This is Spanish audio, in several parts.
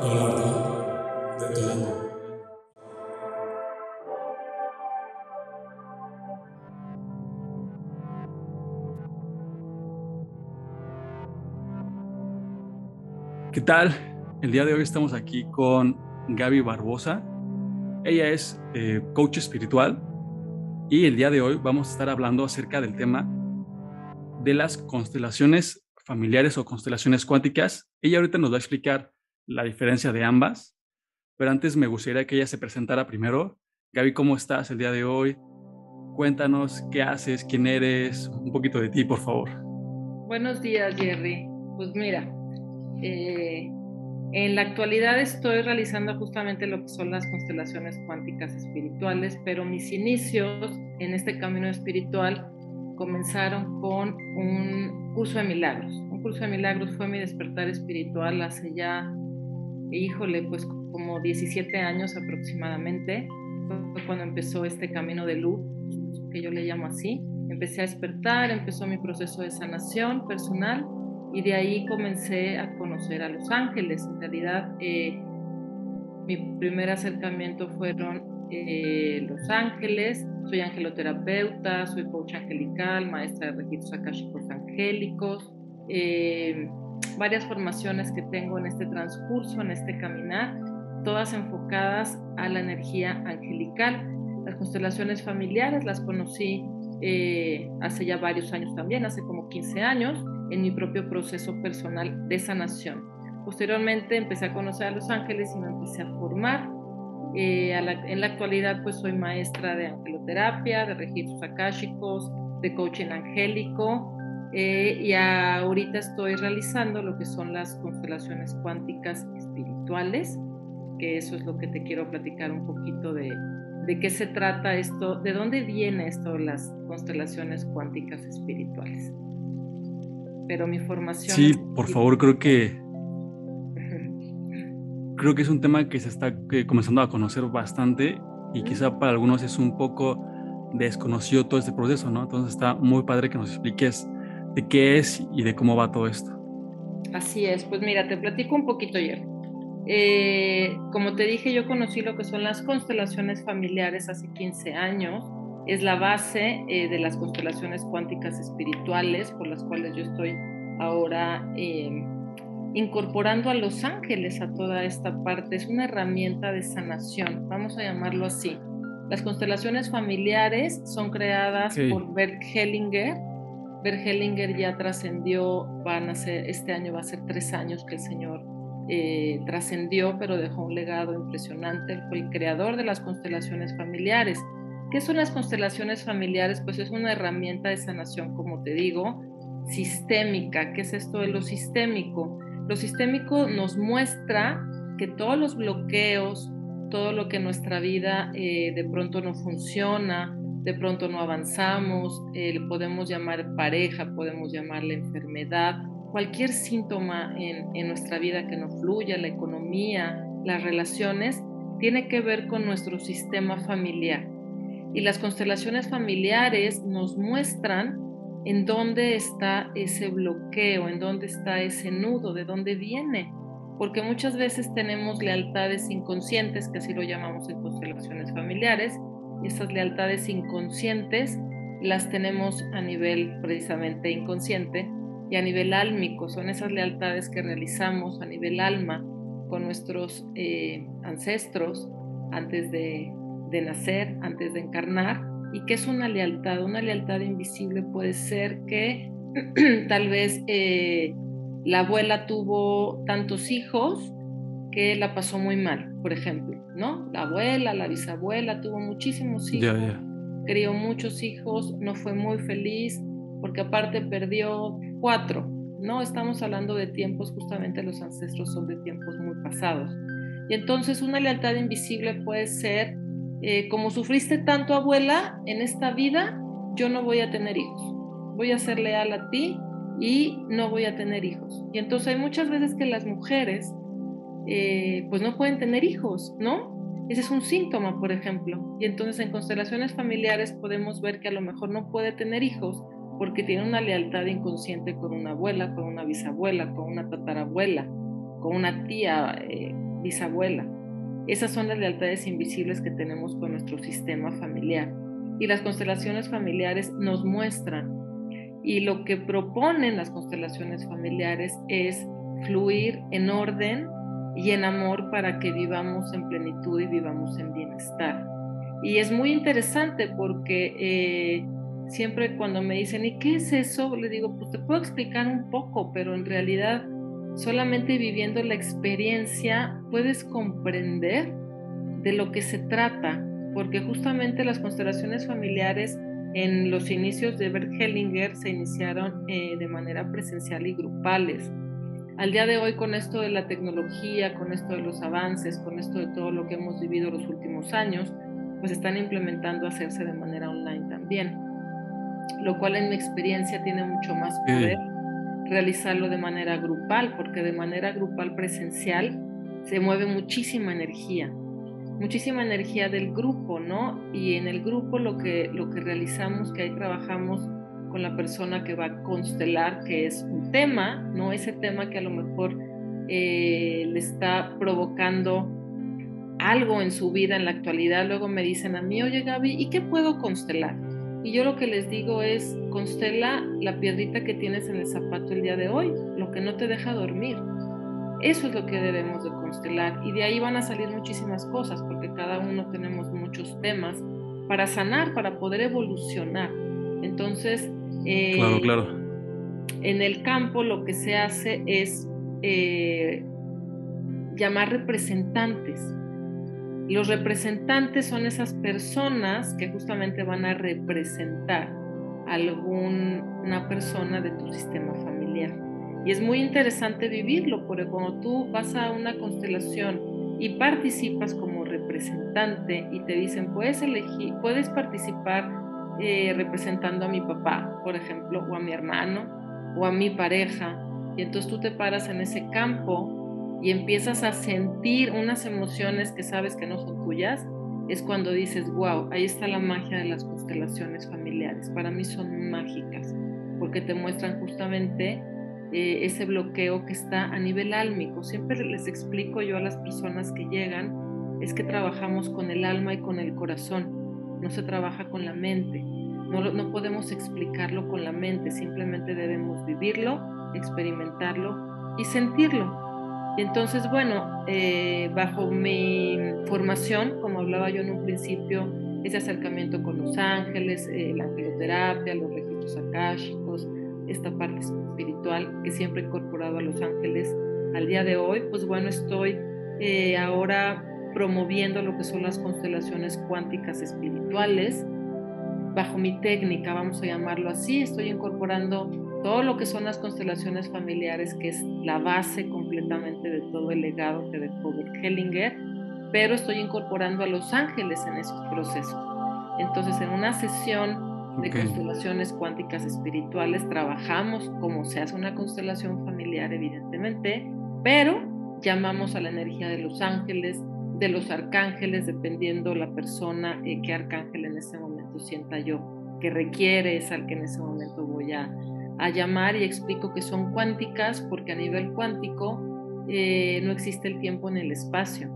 ¿Qué tal? El día de hoy estamos aquí con Gaby Barbosa. Ella es eh, coach espiritual y el día de hoy vamos a estar hablando acerca del tema de las constelaciones familiares o constelaciones cuánticas. Ella ahorita nos va a explicar la diferencia de ambas, pero antes me gustaría que ella se presentara primero. Gaby, ¿cómo estás el día de hoy? Cuéntanos qué haces, quién eres, un poquito de ti, por favor. Buenos días, Jerry. Pues mira, eh, en la actualidad estoy realizando justamente lo que son las constelaciones cuánticas espirituales, pero mis inicios en este camino espiritual comenzaron con un curso de milagros. Un curso de milagros fue mi despertar espiritual hace ya, híjole, pues como 17 años aproximadamente. Fue cuando empezó este camino de luz, que yo le llamo así. Empecé a despertar, empezó mi proceso de sanación personal y de ahí comencé a conocer a los ángeles. En realidad, eh, mi primer acercamiento fueron eh, los ángeles. Soy angeloterapeuta, soy coach angelical, maestra de registros akashicos angélicos. Eh, varias formaciones que tengo en este transcurso, en este caminar, todas enfocadas a la energía angelical. Las constelaciones familiares las conocí hace ya varios años también, hace como 15 años en mi propio proceso personal de sanación. Posteriormente empecé a conocer a los ángeles y me empecé a formar. Eh, en la actualidad pues soy maestra de angeloterapia, de registros akáshicos, de coaching angélico eh, y ahorita estoy realizando lo que son las constelaciones cuánticas espirituales, que eso es lo que te quiero platicar un poquito de, de qué se trata esto, de dónde viene esto las constelaciones cuánticas espirituales pero mi formación... Sí, por favor, creo que... creo que es un tema que se está comenzando a conocer bastante y quizá para algunos es un poco desconocido todo este proceso, ¿no? Entonces está muy padre que nos expliques de qué es y de cómo va todo esto. Así es, pues mira, te platico un poquito ayer. Eh, como te dije, yo conocí lo que son las constelaciones familiares hace 15 años es la base eh, de las constelaciones cuánticas espirituales por las cuales yo estoy ahora em, incorporando a los ángeles a toda esta parte. Es una herramienta de sanación, vamos a llamarlo así. Las constelaciones familiares son creadas por Bert Hellinger. Bert Hellinger ya trascendió, van a ser, este año va a ser tres años que el señor eh, trascendió, pero dejó un legado impresionante. Fue el creador de las constelaciones familiares. ¿Qué son las constelaciones familiares? Pues es una herramienta de sanación, como te digo, sistémica. ¿Qué es esto de lo sistémico? Lo sistémico nos muestra que todos los bloqueos, todo lo que en nuestra vida eh, de pronto no funciona, de pronto no avanzamos, eh, podemos llamar pareja, podemos llamarle enfermedad, cualquier síntoma en, en nuestra vida que no fluya, la economía, las relaciones, tiene que ver con nuestro sistema familiar. Y las constelaciones familiares nos muestran en dónde está ese bloqueo, en dónde está ese nudo, de dónde viene. Porque muchas veces tenemos lealtades inconscientes, que así lo llamamos en constelaciones familiares, esas lealtades inconscientes las tenemos a nivel precisamente inconsciente y a nivel álmico. Son esas lealtades que realizamos a nivel alma con nuestros eh, ancestros antes de nacer, antes de encarnar, y que es una lealtad. Una lealtad invisible puede ser que tal vez eh, la abuela tuvo tantos hijos que la pasó muy mal, por ejemplo, ¿no? La abuela, la bisabuela tuvo muchísimos hijos, crió muchos hijos, no fue muy feliz, porque aparte perdió cuatro, ¿no? Estamos hablando de tiempos, justamente los ancestros son de tiempos muy pasados. Y entonces una lealtad invisible puede ser eh, como sufriste tanto abuela en esta vida, yo no voy a tener hijos. Voy a ser leal a ti y no voy a tener hijos. Y entonces hay muchas veces que las mujeres eh, pues no pueden tener hijos, ¿no? Ese es un síntoma, por ejemplo. Y entonces en constelaciones familiares podemos ver que a lo mejor no puede tener hijos porque tiene una lealtad inconsciente con una abuela, con una bisabuela, con una tatarabuela, con una tía, eh, bisabuela. Esas son las lealtades invisibles que tenemos con nuestro sistema familiar. Y las constelaciones familiares nos muestran. Y lo que proponen las constelaciones familiares es fluir en orden y en amor para que vivamos en plenitud y vivamos en bienestar. Y es muy interesante porque eh, siempre cuando me dicen, ¿y qué es eso? Le digo, pues te puedo explicar un poco, pero en realidad solamente viviendo la experiencia puedes comprender de lo que se trata, porque justamente las constelaciones familiares en los inicios de Bert Hellinger se iniciaron eh, de manera presencial y grupales. Al día de hoy, con esto de la tecnología, con esto de los avances, con esto de todo lo que hemos vivido los últimos años, pues están implementando hacerse de manera online también, lo cual en mi experiencia tiene mucho más poder realizarlo de manera grupal, porque de manera grupal presencial se mueve muchísima energía, muchísima energía del grupo, ¿no? Y en el grupo lo que, lo que realizamos, que ahí trabajamos con la persona que va a constelar, que es un tema, ¿no? Ese tema que a lo mejor eh, le está provocando algo en su vida en la actualidad, luego me dicen a mí, oye Gaby, ¿y qué puedo constelar? Y yo lo que les digo es, constela la piedrita que tienes en el zapato el día de hoy, lo que no te deja dormir. Eso es lo que debemos de constelar y de ahí van a salir muchísimas cosas porque cada uno tenemos muchos temas para sanar, para poder evolucionar. Entonces, eh, claro, claro. en el campo lo que se hace es eh, llamar representantes los representantes son esas personas que justamente van a representar a alguna persona de tu sistema familiar. Y es muy interesante vivirlo, porque cuando tú vas a una constelación y participas como representante y te dicen, puedes elegir, puedes participar eh, representando a mi papá, por ejemplo, o a mi hermano, o a mi pareja, y entonces tú te paras en ese campo y empiezas a sentir unas emociones que sabes que no son tuyas, es cuando dices, wow, ahí está la magia de las constelaciones familiares. Para mí son mágicas, porque te muestran justamente eh, ese bloqueo que está a nivel álmico. Siempre les explico yo a las personas que llegan, es que trabajamos con el alma y con el corazón, no se trabaja con la mente. No, no podemos explicarlo con la mente, simplemente debemos vivirlo, experimentarlo y sentirlo. Entonces, bueno, eh, bajo mi formación, como hablaba yo en un principio, ese acercamiento con los ángeles, eh, la angeloterapia, los registros akáshicos, esta parte espiritual que siempre he incorporado a los ángeles al día de hoy, pues bueno, estoy eh, ahora promoviendo lo que son las constelaciones cuánticas espirituales. Bajo mi técnica, vamos a llamarlo así, estoy incorporando todo lo que son las constelaciones familiares, que es la base completamente de todo el legado que dejó Bert Hellinger, pero estoy incorporando a los ángeles en esos procesos. Entonces, en una sesión de constelaciones cuánticas espirituales, trabajamos como se hace una constelación familiar, evidentemente, pero llamamos a la energía de los ángeles, de los arcángeles, dependiendo la persona, eh, qué arcángel en ese momento sienta yo que requiere, es al que en ese momento voy a, llamar y explico que son cuánticas porque a nivel cuántico eh, no existe el tiempo en el espacio.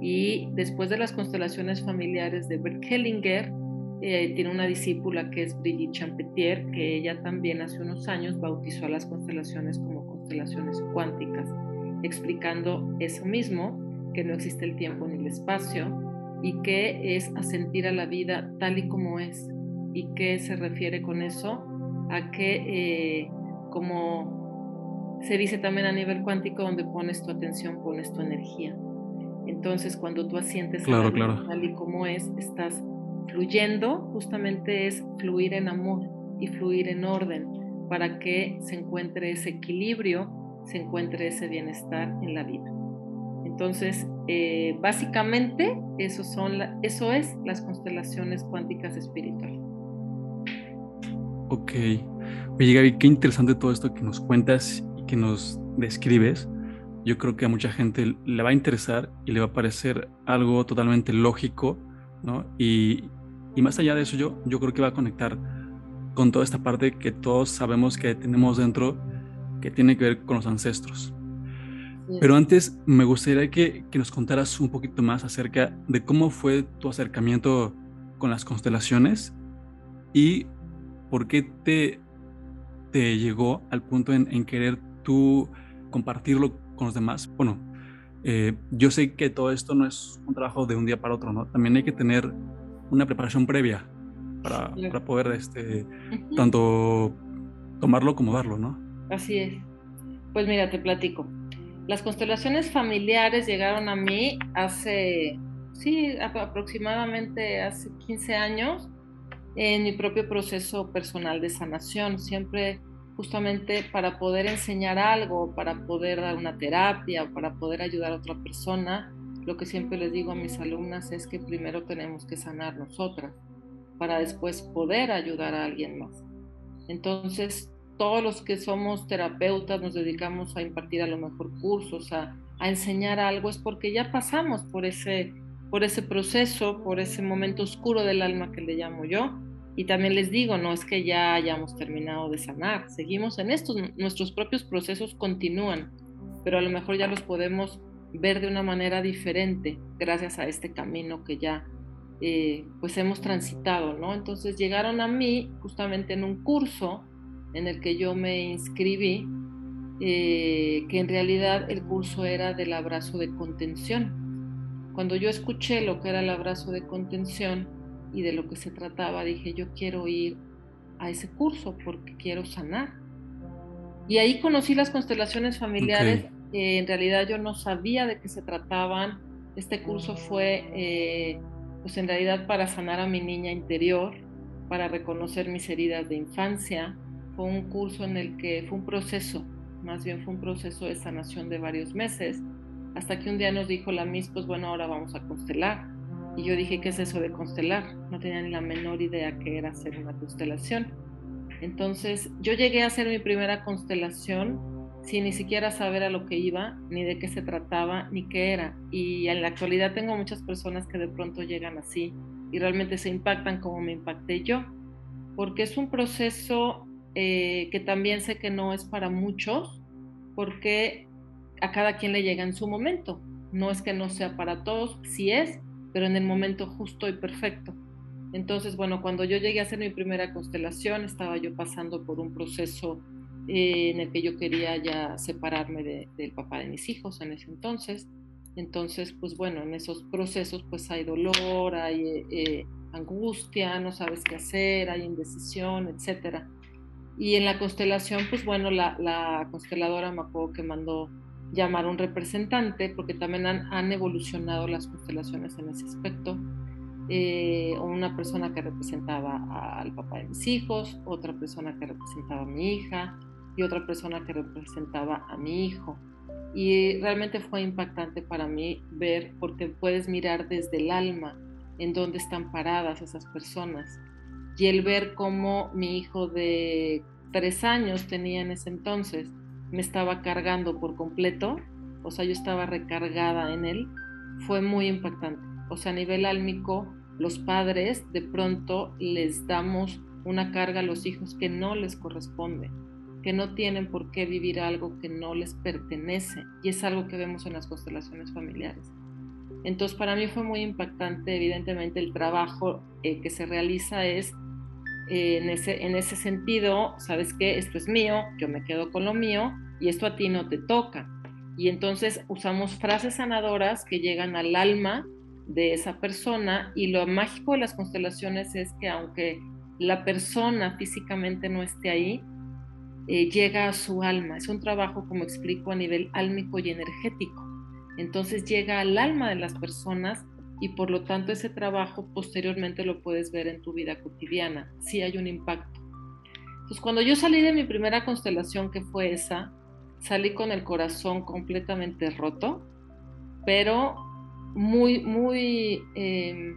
Y después de las constelaciones familiares de Bert Hellinger, eh, tiene una discípula que es Brigitte Champetier, que ella también hace unos años bautizó a las constelaciones como constelaciones cuánticas, explicando eso mismo, que no existe el tiempo ni el espacio y que es asentir a la vida tal y como es. ¿Y qué se refiere con eso? a que, eh, como se dice también a nivel cuántico, donde pones tu atención, pones tu energía. Entonces, cuando tú asientes claro, claro. tal y como es, estás fluyendo, justamente es fluir en amor y fluir en orden para que se encuentre ese equilibrio, se encuentre ese bienestar en la vida. Entonces, eh, básicamente, eso, son eso es las constelaciones cuánticas espirituales. Ok. Oye, Gaby, qué interesante todo esto que nos cuentas y que nos describes. Yo creo que a mucha gente le va a interesar y le va a parecer algo totalmente lógico, ¿no? Y, y más allá de eso, yo, yo creo que va a conectar con toda esta parte que todos sabemos que tenemos dentro, que tiene que ver con los ancestros. Pero antes me gustaría que, que, nos contaras un poquito más acerca de cómo fue tu acercamiento con las constelaciones y por qué te, te llegó al punto en, en querer tú compartirlo con los demás. Bueno, eh, yo sé que todo esto no es un trabajo de un día para otro, ¿no? También hay que tener una preparación previa para, para poder este, tanto tomarlo como darlo, ¿no? Así es. Pues mira, te platico. Las constelaciones familiares llegaron a mí hace, sí, aproximadamente hace 15 años en mi propio proceso personal de sanación. Siempre justamente para poder enseñar algo, para poder dar una terapia, para poder ayudar a otra persona, lo que siempre les digo a mis alumnas es que primero tenemos que sanar nosotras para después poder ayudar a alguien más. Entonces, todos los que somos terapeutas nos dedicamos a impartir a lo mejor cursos, a, enseñar algo, es porque ya pasamos por ese, por ese proceso, por ese momento oscuro del alma que le llamo yo, y también les digo, no es que ya hayamos terminado de sanar, seguimos en estos, nuestros propios procesos continúan, pero a lo mejor ya los podemos ver de una manera diferente gracias a este camino que ya eh, pues hemos transitado, ¿no? Entonces llegaron a mí justamente en un curso en el que yo me inscribí, eh, que en realidad el curso era del abrazo de contención. Cuando yo escuché lo que era el abrazo de contención, y de lo que se trataba, dije, yo quiero ir a ese curso porque quiero sanar. Y ahí conocí las constelaciones familiares. en realidad yo no sabía de qué se trataban. Este curso fue, eh, pues en realidad para sanar a mi niña interior, para reconocer mis heridas de infancia. Fue un curso en el que fue un proceso, más bien fue un proceso de sanación de varios meses, hasta que un día nos dijo la Miss, pues bueno, ahora vamos a constelar. Y yo dije, ¿qué es eso de constelar? No tenía ni la menor idea que era hacer una constelación. Entonces, yo llegué a hacer mi primera constelación sin ni siquiera saber a lo que iba, ni de qué se trataba, ni qué era. Y en la actualidad tengo muchas personas que de pronto llegan así y realmente se impactan como me impacté yo, porque es un proceso eh, que también sé que no es para muchos, porque a cada quien le llega en su momento. No es que no sea para todos, sí es, pero en el momento justo y perfecto. Entonces, bueno, cuando yo llegué a hacer mi primera constelación, estaba yo pasando por un proceso eh, en el que yo quería ya separarme del papá de mis hijos en ese entonces. Entonces, pues bueno, en esos procesos pues hay dolor, hay eh, angustia, no sabes qué hacer, hay indecisión, etc. Y en la constelación, pues bueno, la, la consteladora me acuerdo que mandó llamar a un representante, porque también han, evolucionado las constelaciones en ese aspecto. Eh, una persona que representaba al papá de mis hijos, otra persona que representaba a mi hija y otra persona que representaba a mi hijo. Y realmente fue impactante para mí ver, porque puedes mirar desde el alma en dónde están paradas esas personas. Y el ver cómo mi hijo de tres años tenía en ese entonces, me estaba cargando por completo, o sea, yo estaba recargada en él, fue muy impactante. O sea, a nivel álmico, los padres de pronto les damos una carga a los hijos que no les corresponde, que no tienen por qué vivir algo que no les pertenece, y es algo que vemos en las constelaciones familiares. Entonces, para mí fue muy impactante, evidentemente, el trabajo eh, que se realiza es en, ese, en ese sentido, sabes que esto es mío, yo me quedo con lo mío y esto a ti no te toca. Y entonces usamos frases sanadoras que llegan al alma de esa persona y lo mágico de las constelaciones es que aunque la persona físicamente no esté ahí, eh, llega a su alma. Es un trabajo, como explico, a nivel álmico y energético. Entonces llega al alma de las personas y por lo tanto ese trabajo posteriormente lo puedes ver en tu vida cotidiana, si hay un impacto. Entonces cuando yo salí de mi primera constelación, que fue esa, salí con el corazón completamente roto, pero muy, muy, em,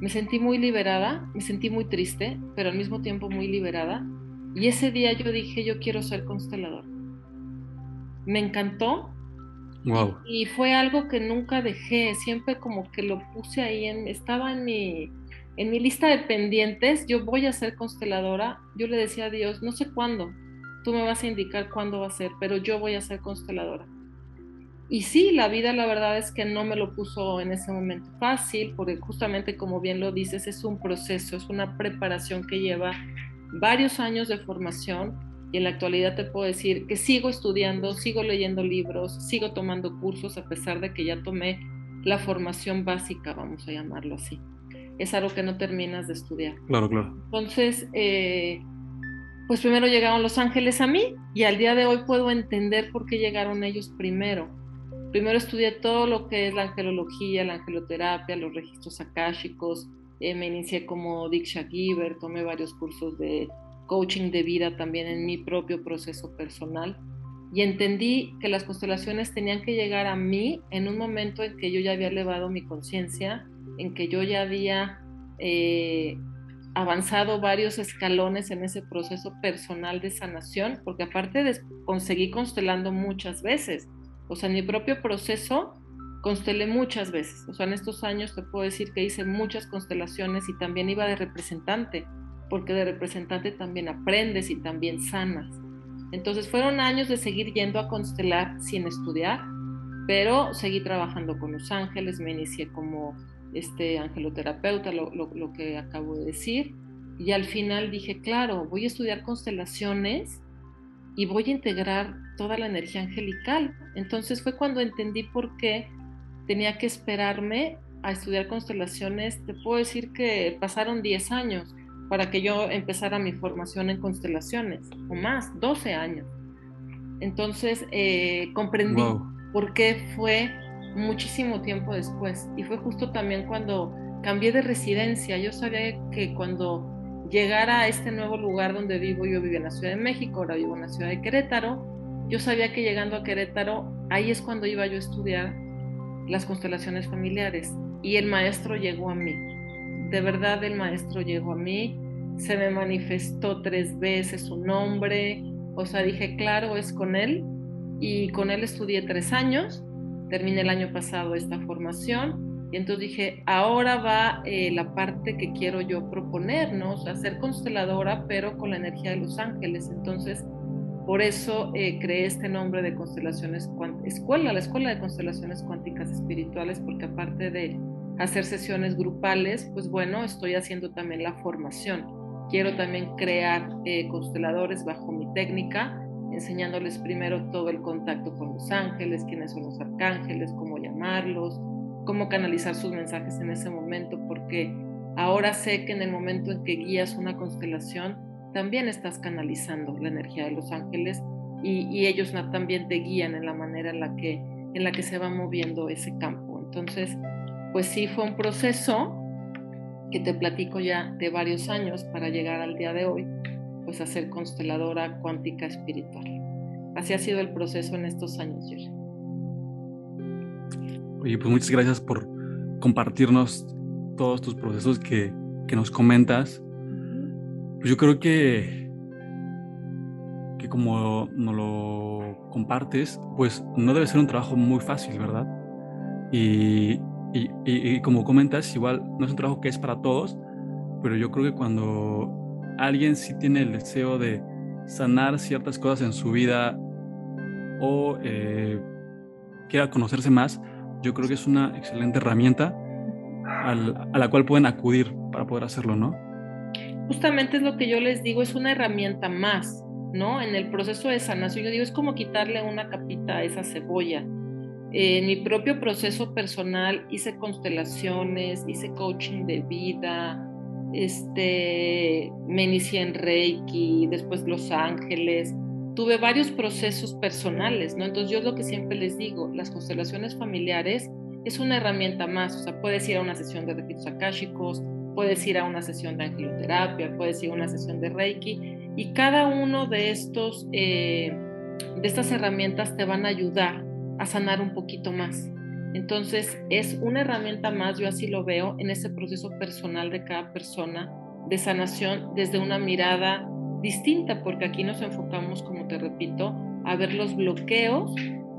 me sentí muy liberada, me sentí muy triste, pero al mismo tiempo muy liberada. Y ese día yo dije, yo quiero ser constelador. Me encantó y fue algo que nunca dejé, siempre como que lo puse ahí, estaba en mi, en mi lista de pendientes, yo voy a ser consteladora, yo le decía a Dios, no sé cuándo, tú me vas a indicar cuándo va a ser, pero yo voy a ser consteladora. y sí, la vida la verdad es que no me lo puso en ese momento fácil, porque justamente como bien lo dices, es un proceso, es una preparación que lleva varios años de formación y en la actualidad te puedo decir que sigo estudiando, sigo leyendo libros, sigo tomando cursos a pesar de que ya tomé la formación básica, vamos a llamarlo así. Es algo que no terminas de estudiar. Claro, claro. Entonces, eh, pues primero llegaron los ángeles a mí y al día de hoy puedo entender por qué llegaron ellos primero. Primero estudié todo lo que es la angelología, la angeloterapia, los registros akáshicos, eh, me inicié como Diksha Giver, tomé varios cursos de coaching de vida también en mi propio proceso personal. Y entendí que las constelaciones tenían que llegar a mí en un momento en que yo ya había elevado mi conciencia, en que yo ya había eh, avanzado varios escalones en ese proceso personal de sanación, porque aparte de, conseguí constelando muchas veces, o sea, en mi propio proceso constelé muchas veces, o sea, en estos años te puedo decir que hice muchas constelaciones y también iba de representante, porque de representante también aprendes y también sanas. Entonces fueron años de seguir yendo a constelar sin estudiar, pero seguí trabajando con los ángeles, me inicié como este angeloterapeuta, lo, lo, que acabo de decir, y al final dije, claro, voy a estudiar constelaciones y voy a integrar toda la energía angelical. Entonces fue cuando entendí por qué tenía que esperarme a estudiar constelaciones. Te puedo decir que pasaron 10 años para que yo empezara mi formación en constelaciones, o más, 12 años. Entonces eh, comprendí por qué fue muchísimo tiempo después. Y fue justo también cuando cambié de residencia. Yo sabía que cuando llegara a este nuevo lugar donde vivo, yo vivía en la Ciudad de México, ahora vivo en la ciudad de Querétaro, yo sabía que llegando a Querétaro, ahí es cuando iba yo a estudiar las constelaciones familiares. Y el maestro llegó a mí. De verdad el maestro llegó a mí se me manifestó tres veces su nombre, o sea, dije, claro, es con él, y con él estudié tres años, terminé el año pasado esta formación, y entonces dije, ahora va eh, la parte que quiero yo proponer, ¿no? O sea, ser consteladora, pero con la energía de los ángeles, entonces... Por eso eh, creé este nombre de constelaciones escuela, la escuela de constelaciones cuánticas espirituales, porque aparte de hacer sesiones grupales, pues bueno, estoy haciendo también la formación quiero también crear eh, consteladores bajo mi técnica, enseñándoles primero todo el contacto con los ángeles, quiénes son los arcángeles, cómo llamarlos, cómo canalizar sus mensajes en ese momento, porque ahora sé que en el momento en que guías una constelación, también estás canalizando la energía de los ángeles y, y ellos también te guían en la manera en la que en la que se va moviendo ese campo. Entonces, pues sí fue un proceso que te platico ya de varios años para llegar al día de hoy, pues a ser consteladora cuántica espiritual. Así ha sido el proceso en estos años, Jerry. Oye, pues muchas gracias por compartirnos todos tus procesos que, que nos comentas. Pues yo creo que, que como nos lo compartes, pues no debe ser un trabajo muy fácil, ¿verdad? Y, y, como comentas, igual no es un trabajo que es para todos, pero yo creo que cuando alguien sí tiene el deseo de sanar ciertas cosas en su vida o eh, quiera conocerse más, yo creo que es una excelente herramienta a la cual pueden acudir para poder hacerlo, ¿no? Justamente es lo que yo les digo, es una herramienta más, ¿no? En el proceso de sanación, yo digo, es como quitarle una capita a esa cebolla en mi propio proceso personal hice constelaciones, hice coaching de vida, este, me inicié en Reiki, después Los Ángeles, tuve varios procesos personales, ¿no? Entonces yo lo que siempre les digo, las constelaciones familiares es una herramienta más, o sea, puedes ir a una sesión de registros akáshicos, puedes ir a una sesión de angeloterapia, puedes ir a una sesión de Reiki, y cada uno de estos, eh, de estas herramientas te van a ayudar a sanar un poquito más. Entonces es una herramienta más, yo así lo veo, en ese proceso personal de cada persona de sanación desde una mirada distinta, porque aquí nos enfocamos, como te repito, a ver los bloqueos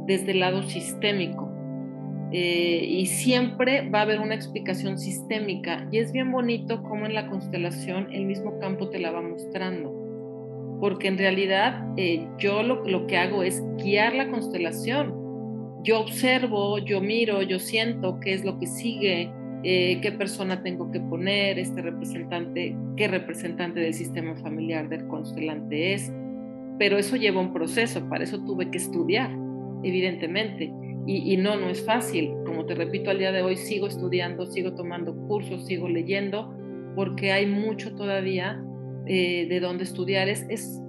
desde el lado sistémico. Eh, y siempre va a haber una explicación sistémica. Y es bien bonito cómo en la constelación el mismo campo te la va mostrando. Porque en realidad eh, yo lo, lo que hago es guiar la constelación yo observo, yo miro, yo siento qué es lo que sigue, eh, qué persona tengo que poner, este representante, qué representante del sistema familiar del constelante es. Pero eso lleva un proceso, para eso tuve que estudiar, evidentemente. Y, no, no es fácil. Como te repito, al día de hoy sigo estudiando, sigo tomando cursos, sigo leyendo, porque hay mucho todavía eh, de dónde estudiar. Es, es,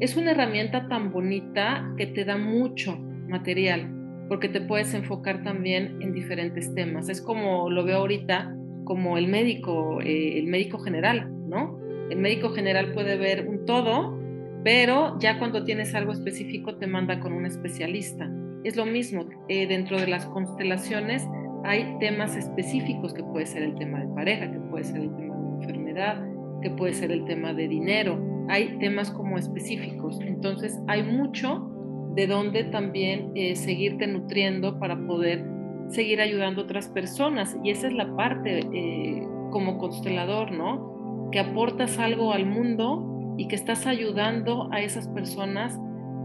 es una herramienta tan bonita que te da mucho material porque te puedes enfocar también en diferentes temas. Es como lo veo ahorita, como el médico, eh, el médico general, ¿no? El médico general puede ver un todo, pero ya cuando tienes algo específico te manda con un especialista. Es lo mismo, eh, dentro de las constelaciones hay temas específicos que puede ser el tema de pareja, que puede ser el tema de enfermedad, que puede ser el tema de dinero. Hay temas como específicos. Entonces hay mucho de dónde también eh, seguirte nutriendo para poder seguir ayudando a otras personas. Y esa es la parte eh, como constelador, ¿no? Que aportas algo al mundo y que estás ayudando a esas personas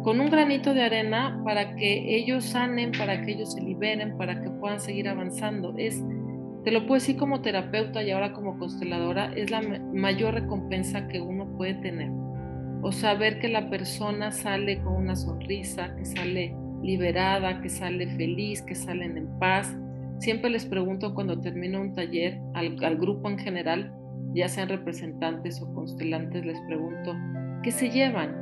con un granito de arena para que ellos sanen, para que ellos se liberen, para que puedan seguir avanzando. Es, te lo puedo decir como terapeuta y ahora como consteladora, es la mayor recompensa que uno puede tener o saber que la persona sale con una sonrisa, que sale liberada, que sale feliz, que salen en paz. Siempre les pregunto cuando termino un taller al, grupo en general, ya sean representantes o constelantes, les pregunto, ¿qué se llevan?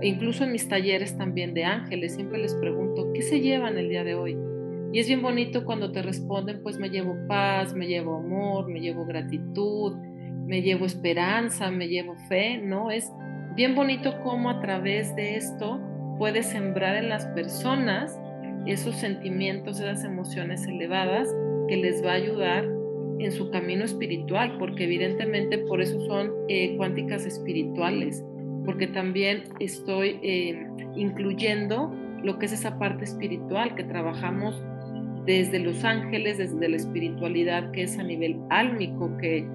E incluso en mis talleres también de ángeles, siempre les pregunto, ¿qué se llevan el día de hoy? Y es bien bonito cuando te responden, pues me llevo paz, me llevo amor, me llevo gratitud, me llevo esperanza, me llevo fe, ¿no? Es bien bonito cómo a través de esto puedes sembrar en las personas esos sentimientos, esas emociones elevadas que les va a ayudar en su camino espiritual, porque evidentemente por eso son eh, cuánticas espirituales, porque también estoy eh, incluyendo lo que es esa parte espiritual que trabajamos desde los ángeles, desde la espiritualidad que es a nivel álmico, que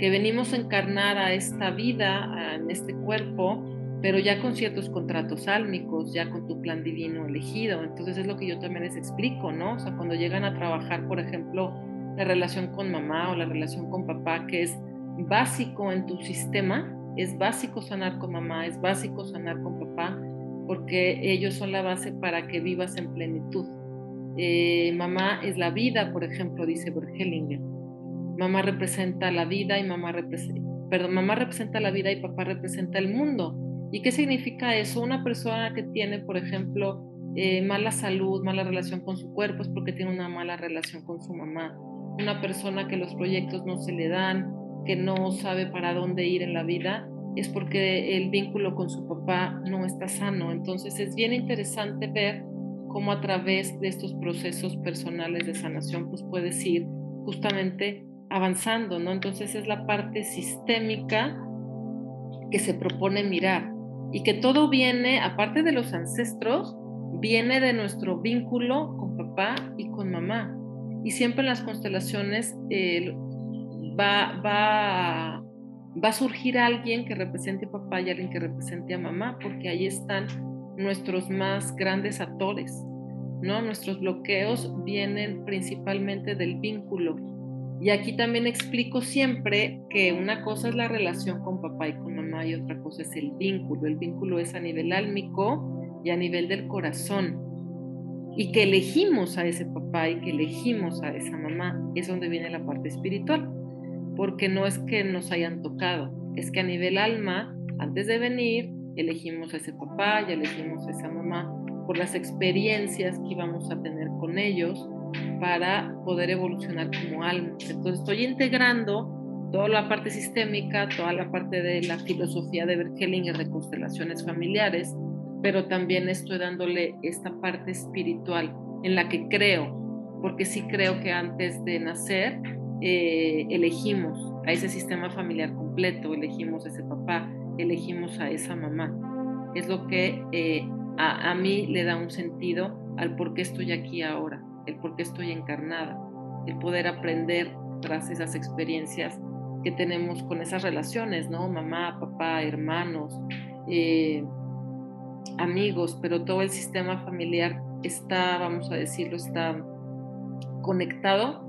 que venimos a encarnar a esta vida, en este cuerpo, pero ya con ciertos contratos álmicos, ya con tu plan divino elegido. Entonces es lo que yo también les explico, ¿no? O sea, cuando llegan a trabajar, por ejemplo, la relación con mamá o la relación con papá, que es básico en tu sistema, es básico sanar con mamá, es básico sanar con papá, porque ellos son la base para que vivas en plenitud. Eh, mamá es la vida, por ejemplo, dice Bergelinger mamá representa la vida y mamá representa, perdón, mamá representa la vida y papá representa el mundo. ¿Y qué significa eso? Una persona que tiene, por ejemplo, eh, mala salud, mala relación con su cuerpo es porque tiene una mala relación con su mamá. Una persona que los proyectos no se le dan, que no sabe para dónde ir en la vida, es porque el vínculo con su papá no está sano. Entonces es bien interesante ver cómo a través de estos procesos personales de sanación, pues puedes ir justamente avanzando, ¿no? Entonces es la parte sistémica que se propone mirar y que todo viene, aparte de los ancestros, viene de nuestro vínculo con papá y con mamá. Y siempre en las constelaciones eh, va, va, va a surgir alguien que represente a papá y alguien que represente a mamá, porque ahí están nuestros más grandes actores, ¿no? Nuestros bloqueos vienen principalmente del vínculo y aquí también explico siempre que una cosa es la relación con papá y con mamá y otra cosa es el vínculo. El vínculo es a nivel álmico y a nivel del corazón. Y que elegimos a ese papá y que elegimos a esa mamá es donde viene la parte espiritual. Porque no es que nos hayan tocado, es que a nivel alma, antes de venir, elegimos a ese papá y elegimos a esa mamá por las experiencias que íbamos a tener con ellos para poder evolucionar como alma. Entonces estoy integrando toda la parte sistémica, toda la parte de la filosofía de Berkelinger de constelaciones familiares, pero también estoy dándole esta parte espiritual en la que creo, porque sí creo que antes de nacer eh, elegimos a ese sistema familiar completo, elegimos a ese papá, elegimos a esa mamá. Es lo que eh, a, a mí le da un sentido al por qué estoy aquí ahora el por qué estoy encarnada, el poder aprender tras esas experiencias que tenemos con esas relaciones, ¿no? Mamá, papá, hermanos, eh, amigos, pero todo el sistema familiar está, vamos a decirlo, está conectado,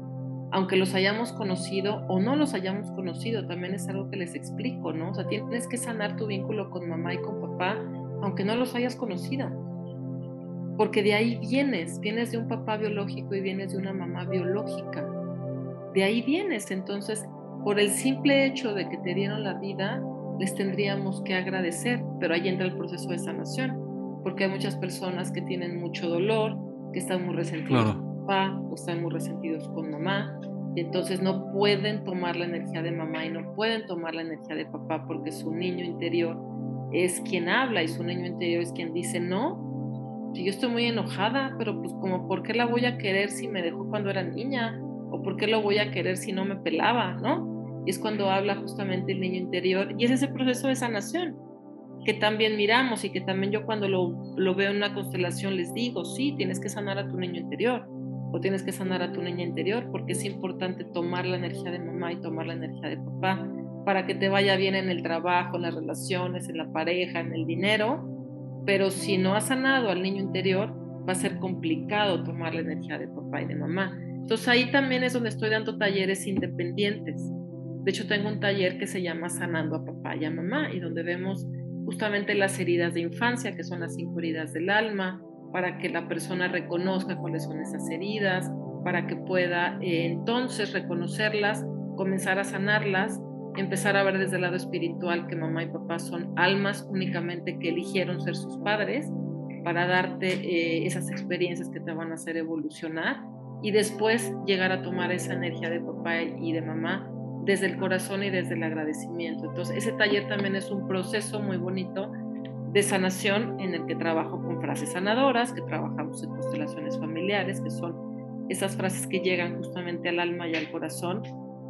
aunque los hayamos conocido o no los hayamos conocido, también es algo que les explico, ¿no? O sea, tienes que sanar tu vínculo con mamá y con papá, aunque no los hayas conocido. Porque de ahí vienes, vienes de un papá biológico y vienes de una mamá biológica. De ahí vienes, entonces, por el simple hecho de que te dieron la vida, les tendríamos que agradecer, pero ahí entra el proceso de sanación, porque hay muchas personas que tienen mucho dolor, que están muy resentidos con papá o están muy resentidos con mamá, y entonces no pueden tomar la energía de mamá y no pueden tomar la energía de papá porque su niño interior es quien habla y su niño interior es quien dice no. Si yo estoy muy enojada, pero pues como, ¿por qué la voy a querer si me dejó cuando era niña? ¿O por qué lo voy a querer si no me pelaba? ¿No? Y es cuando habla justamente el niño interior. Y es ese proceso de sanación que también miramos y que también yo cuando lo, lo veo en una constelación les digo, sí, tienes que sanar a tu niño interior o tienes que sanar a tu niña interior porque es importante tomar la energía de mamá y tomar la energía de papá para que te vaya bien en el trabajo, en las relaciones, en la pareja, en el dinero. Pero si no has sanado al niño interior, va a ser complicado tomar la energía de papá y de mamá. Entonces ahí también es donde estoy dando talleres independientes de hecho, tengo un taller que se llama Sanando a Papá y a Mamá y donde vemos justamente las heridas de infancia, que son las cinco heridas del alma, para que la persona reconozca cuáles son esas heridas, para que pueda eh, entonces reconocerlas, comenzar a sanarlas, empezar a ver desde el lado espiritual que mamá y papá son almas únicamente que eligieron ser sus padres para darte eh, esas experiencias que te van a hacer evolucionar y después llegar a tomar esa energía de papá y de mamá desde el corazón y desde el agradecimiento. Entonces, ese taller también es un proceso muy bonito de sanación en el que trabajo con frases sanadoras, que trabajamos en constelaciones familiares, que son esas frases que llegan justamente al alma y al corazón,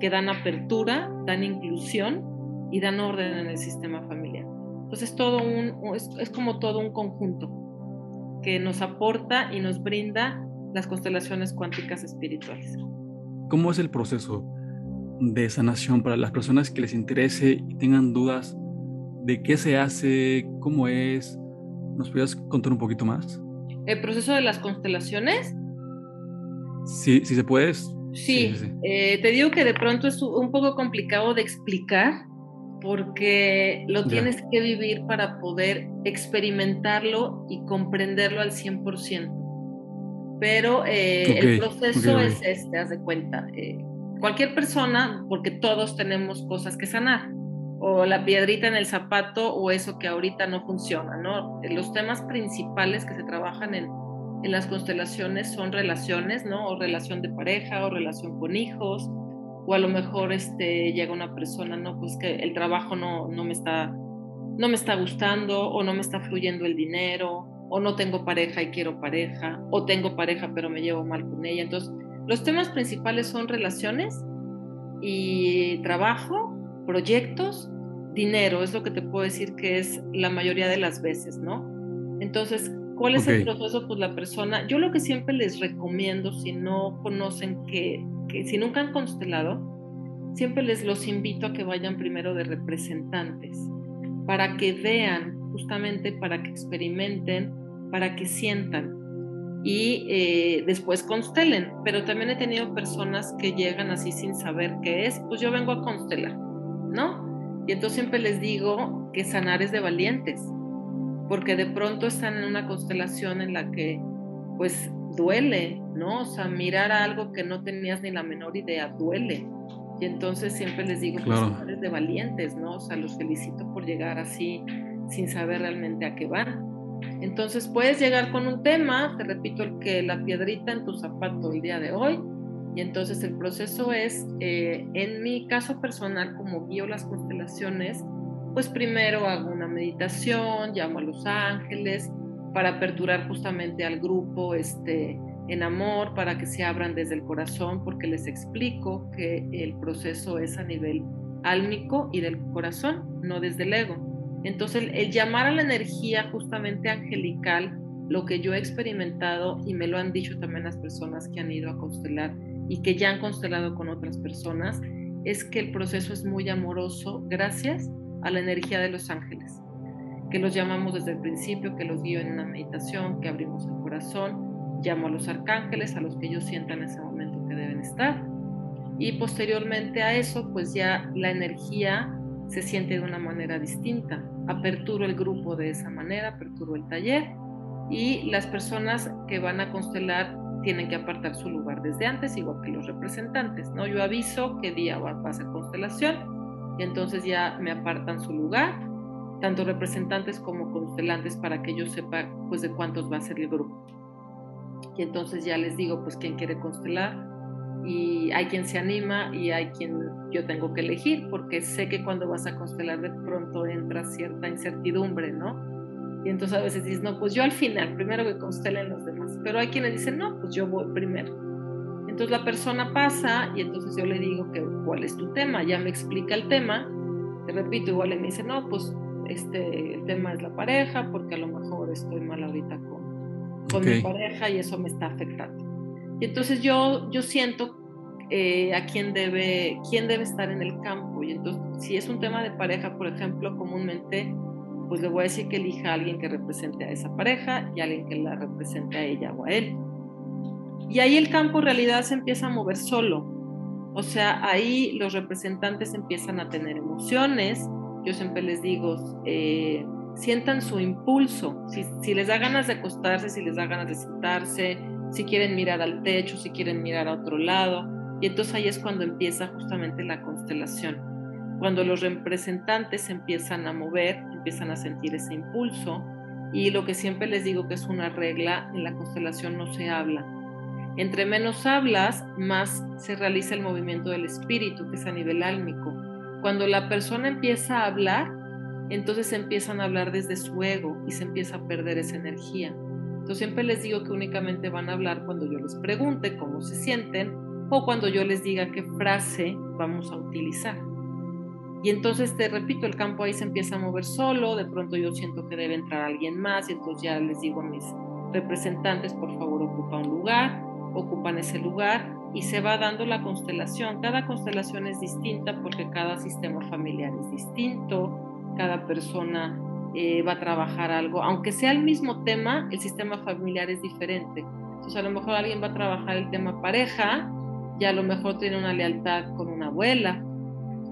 que dan apertura, dan inclusión y dan orden en el sistema familiar. Entonces, todo un, es, es como todo un conjunto que nos aporta y nos brinda las constelaciones cuánticas espirituales. ¿Cómo es el proceso? de sanación para las personas que les interese y tengan dudas de qué se hace, cómo es. ¿Nos puedes contar un poquito más? ¿El proceso de las constelaciones? Sí, si se puede. Sí, eh, te digo que de pronto es un poco complicado de explicar porque lo tienes que vivir para poder experimentarlo y comprenderlo al 100%. Pero eh, el proceso es este, haz de cuenta. Eh, cualquier persona, porque todos tenemos cosas que sanar, o la piedrita en el zapato o eso que ahorita no funciona, ¿no? Los temas principales que se trabajan en, en las constelaciones son relaciones, ¿no? O relación de pareja, o relación con hijos, o a lo mejor este, llega una persona, ¿no? Pues que el trabajo no, no, me está, no me está gustando, o no me está fluyendo el dinero, o no tengo pareja y quiero pareja, o tengo pareja pero me llevo mal con ella. Entonces, los temas principales son relaciones y trabajo, proyectos, dinero, es lo que te puedo decir que es la mayoría de las veces, ¿no? Entonces, ¿cuál es el proceso? Pues la persona, yo lo que siempre les recomiendo, si no conocen que, que si nunca han constelado, siempre les los invito a que vayan primero de representantes, para que vean, justamente para que experimenten, para que sientan y eh, después constelen. Pero también he tenido personas que llegan así sin saber qué es, pues yo vengo a constelar, ¿no? Y entonces siempre les digo que sanar es de valientes, porque de pronto están en una constelación en la que pues duele, ¿no? O sea, mirar algo que no tenías ni la menor idea duele. Y entonces siempre les digo, pues sanar es de valientes, ¿no? O sea, los felicito por llegar así sin saber realmente a qué van. Entonces puedes llegar con un tema, te repito, el que la piedrita en tu zapato el día de hoy, y entonces el proceso es, eh, en mi caso personal, como guío las constelaciones, pues primero hago una meditación, llamo a los ángeles para aperturar justamente al grupo este, en amor, para que se abran desde el corazón, porque les explico que el proceso es a nivel álmico y del corazón, no desde el ego. Entonces, el, llamar a la energía justamente angelical, lo que yo he experimentado y me lo han dicho también las personas que han ido a constelar y que ya han constelado con otras personas, es que el proceso es muy amoroso gracias a la energía de los ángeles, que los llamamos desde el principio, que los guío en una meditación, que abrimos el corazón llamo a los arcángeles, a los que yo sienta en ese momento que deben estar. Y posteriormente a eso, pues ya la energía se siente de una manera distinta. Aperturo el grupo de esa manera, aperturo el taller y las personas que van a constelar tienen que apartar su lugar desde antes, igual que los representantes, ¿no? Yo aviso qué día va, a ser constelación entonces ya me apartan su lugar, tanto representantes como constelantes, para que yo sepa pues de cuántos va a ser el grupo. Y entonces ya les digo pues quién quiere constelar y hay quien se anima y hay quien yo tengo que elegir, porque sé que cuando vas a constelar de pronto entra cierta incertidumbre, ¿no? Y entonces a veces dices, no, pues yo al final, primero que constelen los demás. Pero hay quienes dicen, no, pues yo voy primero. Entonces la persona pasa y entonces yo le digo que cuál es tu tema, ya me explica el tema. Te repito, igual me dice, no, pues este, el tema es la pareja, porque a lo mejor estoy mal ahorita con, con mi pareja y eso me está afectando. Y entonces yo, yo siento eh, a quién debe, quién debe estar en el campo. Y entonces, si es un tema de pareja, por ejemplo, comúnmente pues le voy a decir que elija a alguien que represente a esa pareja y a alguien que la represente a ella o a él. Y ahí el campo realidad se empieza a mover solo. O sea, ahí los representantes empiezan a tener emociones. Yo siempre les digo, eh, sientan su impulso. Si, si les da ganas de acostarse, si les da ganas de sentarse, si quieren mirar al techo, si quieren mirar a otro lado. Y entonces ahí es cuando empieza justamente la constelación. Cuando los representantes empiezan a mover empiezan a sentir ese impulso y lo que siempre les digo que es una regla, en la constelación no se habla. Entre menos hablas, más se realiza el movimiento del espíritu, que es a nivel álmico. Cuando la persona empieza a hablar, entonces empiezan a hablar desde su ego y se empieza a perder esa energía. Entonces siempre les digo que únicamente van a hablar cuando yo les pregunte cómo se sienten o cuando yo les diga qué frase vamos a utilizar. Y entonces te repito, el campo ahí se empieza a mover solo, de pronto yo siento que debe entrar alguien más y entonces ya les digo a mis representantes, por favor, ocupa un lugar, ocupan ese lugar y se va dando la constelación. Cada constelación es distinta porque cada sistema familiar es distinto, cada persona eh, va a trabajar algo, aunque sea el mismo tema, el sistema familiar es diferente. Entonces a lo mejor alguien va a trabajar el tema pareja y a lo mejor tiene una lealtad con una abuela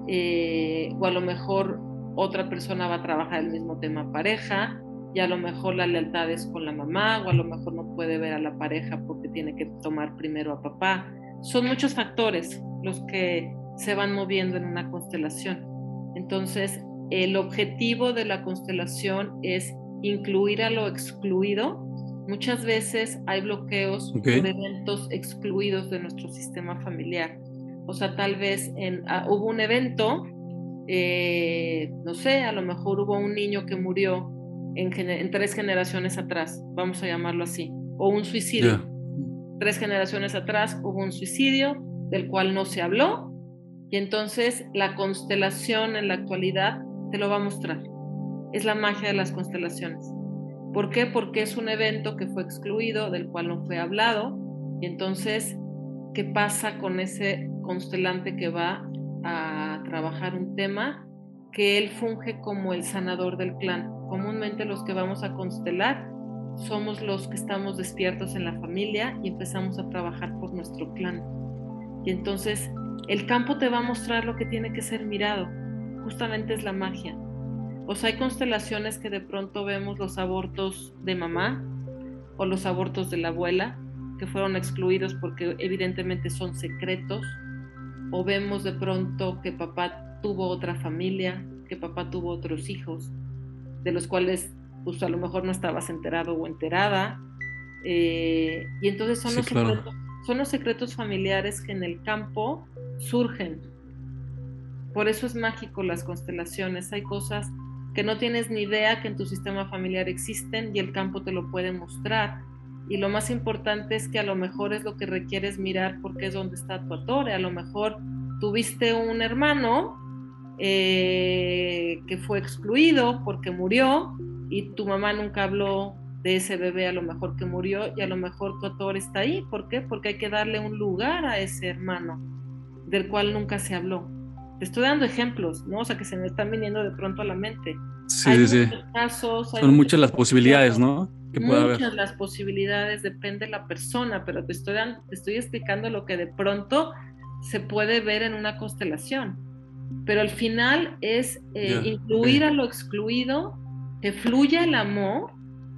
eh, o a lo mejor otra persona va a trabajar el mismo tema pareja y a lo mejor la lealtad es con la mamá o a lo mejor no puede ver a la pareja tiene que tomar primero a papá. Son muchos factores los que se van moviendo en una constelación. Entonces, el objetivo de la constelación es incluir a lo excluido. Muchas veces hay bloqueos por eventos excluidos de nuestro sistema familiar. O sea, tal vez en, ah, hubo un evento, eh, no sé, a lo mejor hubo un niño que murió en, tres generaciones atrás, vamos a llamarlo así, o un suicidio. Tres generaciones atrás hubo un suicidio del cual no se habló y entonces la constelación en la actualidad te lo va a mostrar. Es la magia de las constelaciones. ¿Por qué? Porque es un evento que fue excluido, del cual no fue hablado y entonces, ¿qué pasa con ese constelante que va a trabajar un tema que él funge como el sanador del clan. Comúnmente los que vamos a constelar somos los que estamos despiertos en la familia y empezamos a trabajar por nuestro clan. Y entonces el campo te va a mostrar lo que tiene que ser mirado. Justamente es la magia. O sea, hay constelaciones que de pronto vemos los abortos de mamá o los abortos de la abuela, que fueron excluidos porque evidentemente son secretos o vemos de pronto que papá tuvo otra familia, que papá tuvo otros hijos, de los cuales pues a lo mejor no estabas enterado o enterada. Eh, y entonces son, los secretos, son los secretos familiares que en el campo surgen. Por eso es mágico las constelaciones. Hay cosas que no tienes ni idea que en tu sistema familiar existen y el campo te lo puede mostrar y lo más importante es que a lo mejor es lo que requieres mirar porque es donde está tu atore. A lo mejor tuviste un hermano eh, que fue excluido porque murió y tu mamá nunca habló de ese bebé a lo mejor que murió y a lo mejor tu atore está ahí. ¿Por qué? Porque hay que darle un lugar a ese hermano del cual nunca se habló. Te estoy dando ejemplos, ¿no? O sea, que se me están viniendo de pronto a la mente. Sí, sí, sí. Casos, Son muchas las posibilidades, ¿no? Que muchas las posibilidades, depende de la persona, pero te estoy, te estoy explicando lo que de pronto se puede ver en una constelación. Pero al final es eh, incluir a lo excluido, que fluya el amor,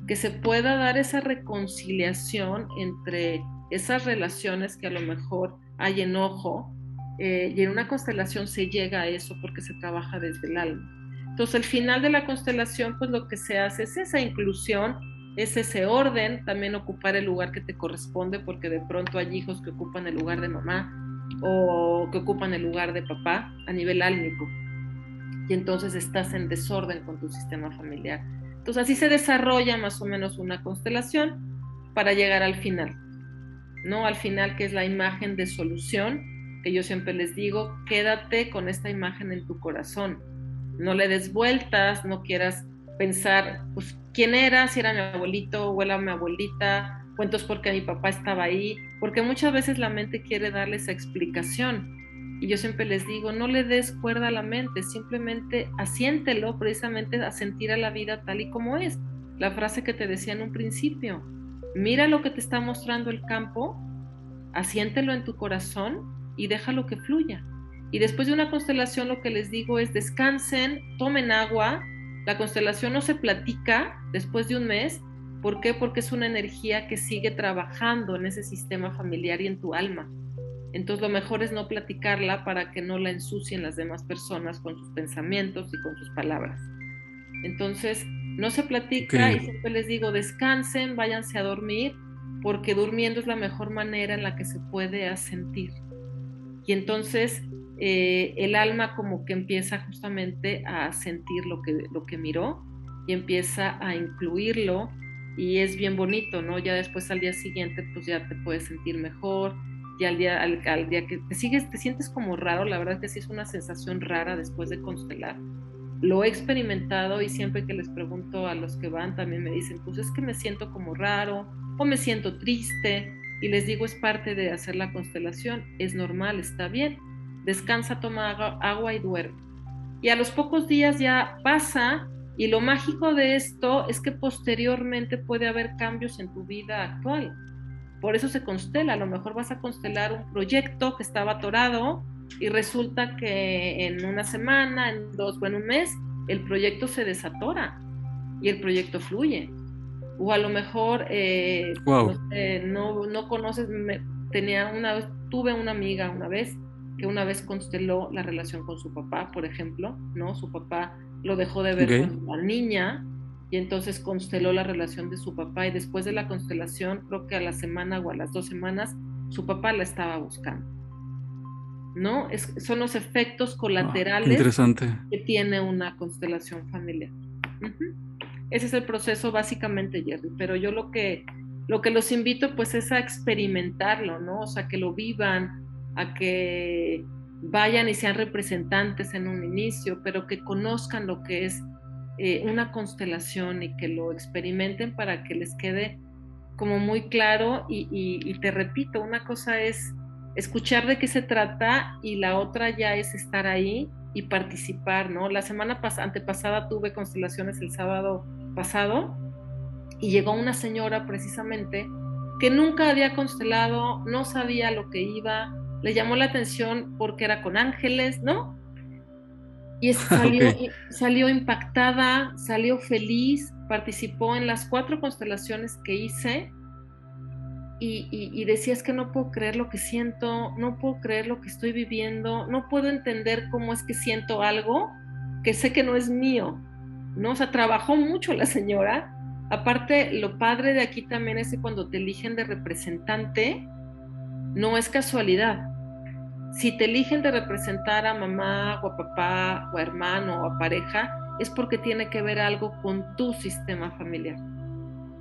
que se pueda dar esa reconciliación entre esas relaciones que a lo mejor hay enojo, eh, y en una constelación se llega a eso porque se trabaja desde el alma. Entonces, al final de la constelación, pues lo que se hace es esa inclusión, es ese orden, también ocupar el lugar que te corresponde, porque de pronto hay hijos que ocupan el lugar de mamá o que ocupan el lugar de papá a nivel álmico. Y entonces estás en desorden con tu sistema familiar. Entonces así se desarrolla más o menos una constelación para llegar al final. ¿No? Al final que es la imagen de solución, que yo siempre les digo, quédate con esta imagen en tu corazón no le des vueltas, no quieras pensar, pues, quién era, si era mi abuelito o era mi abuelita, cuentos porque mi papá estaba ahí, porque muchas veces la mente quiere darle esa explicación. Y yo siempre les digo, no le des cuerda a la mente, simplemente asiéntelo precisamente a sentir a la vida tal y como es. La frase que te decía en un principio, mira lo que te está mostrando el campo, asiéntelo en tu corazón y déjalo que fluya. Y después de una constelación lo que les digo es descansen, tomen agua. La constelación no se platica después de un mes. ¿Por qué? Porque es una energía que sigue trabajando en ese sistema familiar y en tu alma. Entonces lo mejor es no platicarla para que no la ensucien las demás personas con sus pensamientos y con sus palabras. Entonces no se platica y siempre les digo descansen, váyanse a dormir, porque durmiendo es la mejor manera en la que se puede asentir. Y entonces eh, el alma como que empieza justamente a sentir lo que, lo que miró y empieza a incluirlo y es bien bonito, ¿no? Ya después al día siguiente pues ya te puedes sentir mejor, y al día, al, día que te sigues, te sientes como raro, la verdad que sí es una sensación rara después de constelar. Lo he experimentado y siempre que les pregunto a los que van también me dicen, pues es que me siento como raro o me siento triste y les digo es parte de hacer la constelación, es normal, está bien descansa, toma agua y duerme. Y a los pocos días ya pasa y lo mágico de esto es que posteriormente puede haber cambios en tu vida actual. Por eso se constela, a lo mejor vas a constelar un proyecto que estaba atorado y resulta que en una semana, en dos o en un mes, el proyecto se desatora y el proyecto fluye. O a lo mejor eh, no, no, conoces, tenía una tuve una amiga una vez que una vez consteló la relación con su papá, por ejemplo, ¿no? Su papá lo dejó de ver con la niña y entonces consteló la relación de su papá y después de la constelación, creo que a la semana o a las dos semanas, su papá la estaba buscando. ¿No? Es, son los efectos colaterales que tiene una constelación familiar. Ese es el proceso básicamente, Jerry, pero yo lo que, lo que los invito pues es a experimentarlo, ¿no? O sea, que lo vivan, a que vayan y sean representantes en un inicio, pero que conozcan lo que es eh, una constelación y que lo experimenten para que les quede como muy claro y, te repito, una cosa es escuchar de qué se trata y la otra ya es estar ahí y participar, ¿no? La semana antepasada tuve constelaciones el sábado pasado y llegó una señora precisamente que nunca había constelado, no sabía lo que iba, le llamó la atención porque era con ángeles, ¿no? Y salió, impactada, salió feliz, participó en las cuatro constelaciones que hice y, y, decía es que no puedo creer lo que siento, no puedo creer lo que estoy viviendo, no puedo entender cómo es que siento algo que sé que no es mío, ¿no? O sea, trabajó mucho la señora. Aparte, lo padre de aquí también es que cuando te eligen de representante, no es casualidad si te eligen de representar a mamá o a papá o a hermano o a pareja, es porque tiene que ver algo con tu sistema familiar.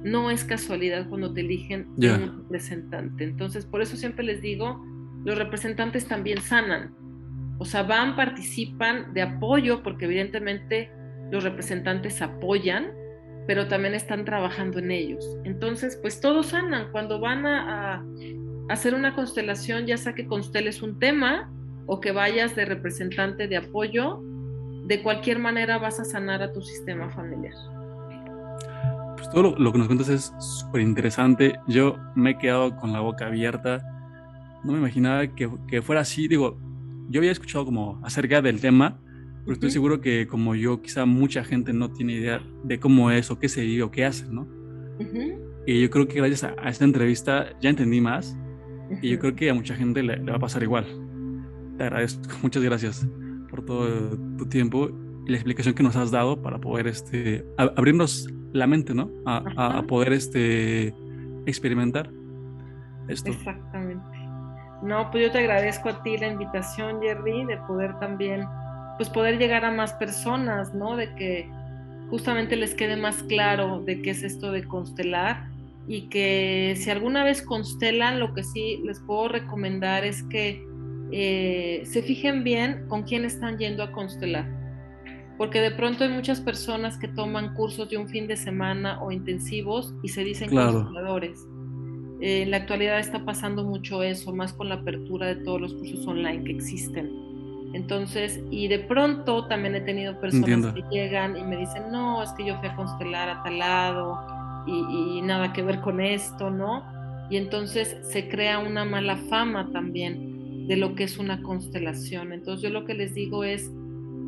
No es casualidad cuando te eligen un representante. Entonces, por eso siempre les digo, los representantes también sanan. O sea, van, participan de apoyo, porque evidentemente los representantes apoyan, pero también están trabajando en ellos. Entonces, pues todos sanan. Cuando van a hacer una constelación, ya sea que consteles un tema o que vayas de representante de apoyo, de cualquier manera vas a sanar a tu sistema familiar. Pues todo lo, que nos cuentas es súper interesante. Yo me he quedado con la boca abierta. No me imaginaba que, que, fuera así. Digo, yo había escuchado como acerca del tema, pero estoy seguro que como yo, quizá mucha gente no tiene idea de cómo es o qué se vive o qué hace, ¿no? Y yo creo que gracias a, esta entrevista ya entendí más y yo creo que a mucha gente le, le va a pasar igual. Te agradezco, muchas gracias por todo tu tiempo y la explicación que nos has dado para poder este, abrirnos la mente, ¿no? A, a, poder este, experimentar esto. Exactamente. No, pues yo te agradezco a ti la invitación, Jerry, de poder también, pues poder llegar a más personas, ¿no? De que justamente les quede más claro de qué es esto de constelar y que si alguna vez constelan, lo que sí les puedo recomendar es que eh, se fijen bien con quién están yendo a constelar. Porque de pronto hay muchas personas que toman cursos de un fin de semana o intensivos y se dicen consteladores. Eh, en la actualidad está pasando mucho eso, más con la apertura de todos los cursos online que existen. Entonces, y de pronto también he tenido personas que llegan y me dicen, no, es que yo fui a constelar a tal lado y, nada que ver con esto, ¿no? Y entonces se crea una mala fama también de lo que es una constelación. Entonces yo lo que les digo es,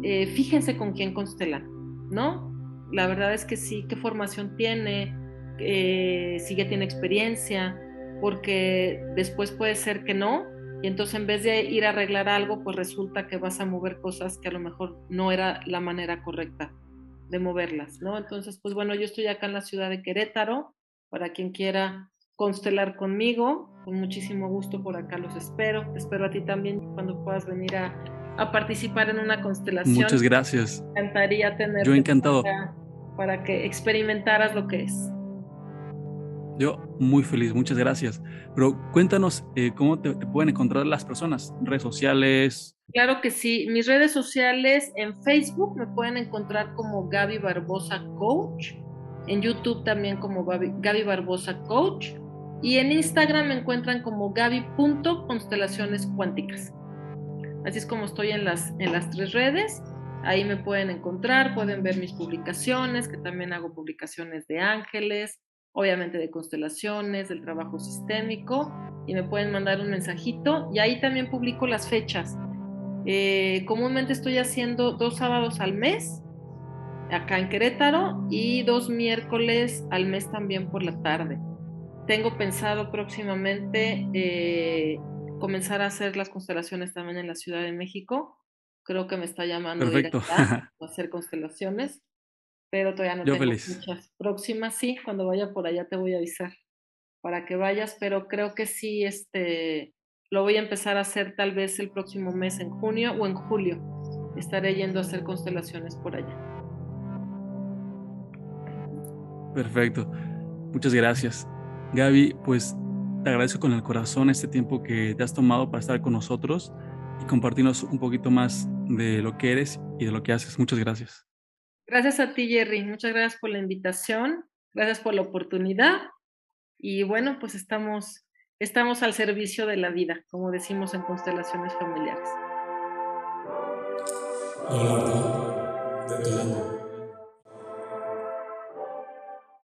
eh, fíjense con quién constelan, ¿no? La verdad es que sí, qué formación tiene, eh, si ya tiene experiencia, porque después puede ser que no, y entonces en vez de ir a arreglar algo, pues resulta que vas a mover cosas que a lo mejor no era la manera correcta de moverlas, ¿no? Entonces, pues bueno, yo estoy acá en la ciudad de Querétaro, para quien quiera constelar conmigo. Con muchísimo gusto por acá los espero. Espero a ti también cuando puedas venir a, a participar en una constelación. Muchas gracias. Me encantaría tener. Yo encantado. Para, que experimentaras lo que es. Yo muy feliz, muchas gracias. Pero cuéntanos eh, cómo te, pueden encontrar las personas, redes sociales. Claro que sí, mis redes sociales en Facebook me pueden encontrar como Gaby Barbosa Coach, en YouTube también como Gaby Barbosa Coach y en Instagram me encuentran como gaby.constelaciones cuánticas. Así es como estoy en las, en las tres redes. Ahí me pueden encontrar, pueden ver mis publicaciones, que también hago publicaciones de ángeles, obviamente de constelaciones, del trabajo sistémico, y me pueden mandar un mensajito. Y ahí también publico las fechas. Eh, comúnmente estoy haciendo dos sábados al mes, acá en Querétaro, y dos miércoles al mes también por la tarde. Tengo pensado próximamente eh, comenzar a hacer las constelaciones también en la Ciudad de México. Creo que me está llamando a hacer constelaciones, pero todavía no tengo muchas próximas. Sí, cuando vaya por allá te voy a avisar para que vayas, pero creo que sí, este, lo voy a empezar a hacer tal vez el próximo mes en junio o en julio. Estaré yendo a hacer constelaciones por allá. Perfecto. Muchas gracias. Gaby, pues te agradezco con el corazón este tiempo que te has tomado para estar con nosotros y compartirnos un poquito más de lo que eres y de lo que haces. Muchas gracias. Gracias a ti, Jerry. Muchas gracias por la invitación. Gracias por la oportunidad. Y bueno, pues estamos, estamos al servicio de la vida, como decimos en constelaciones familiares. Hola, de